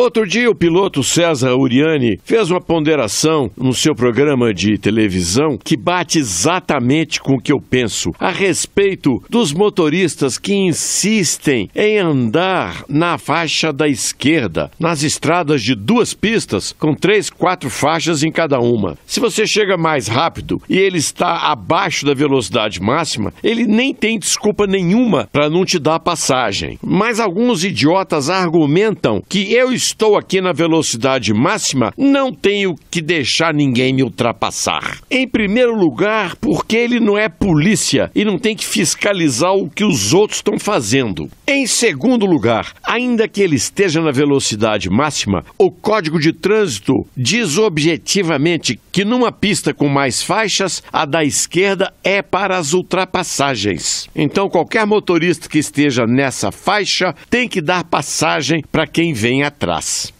Outro dia, o piloto César Uriani fez uma ponderação no seu programa de televisão que bate exatamente com o que eu penso a respeito dos motoristas que insistem em andar na faixa da esquerda, nas estradas de duas pistas, com três, quatro faixas em cada uma. Se você chega mais rápido e ele está abaixo da velocidade máxima, ele nem tem desculpa nenhuma para não te dar passagem. Mas alguns idiotas argumentam que eu estou aqui na velocidade máxima, não tenho que deixar ninguém me ultrapassar. Em primeiro lugar, porque ele não é polícia e não tem que fiscalizar o que os outros estão fazendo. Em segundo lugar, ainda que ele esteja na velocidade máxima, o Código de Trânsito diz objetivamente que numa pista com mais faixas, a da esquerda é para as ultrapassagens. Então, qualquer motorista que esteja nessa faixa tem que dar passagem para quem vem atrás. us.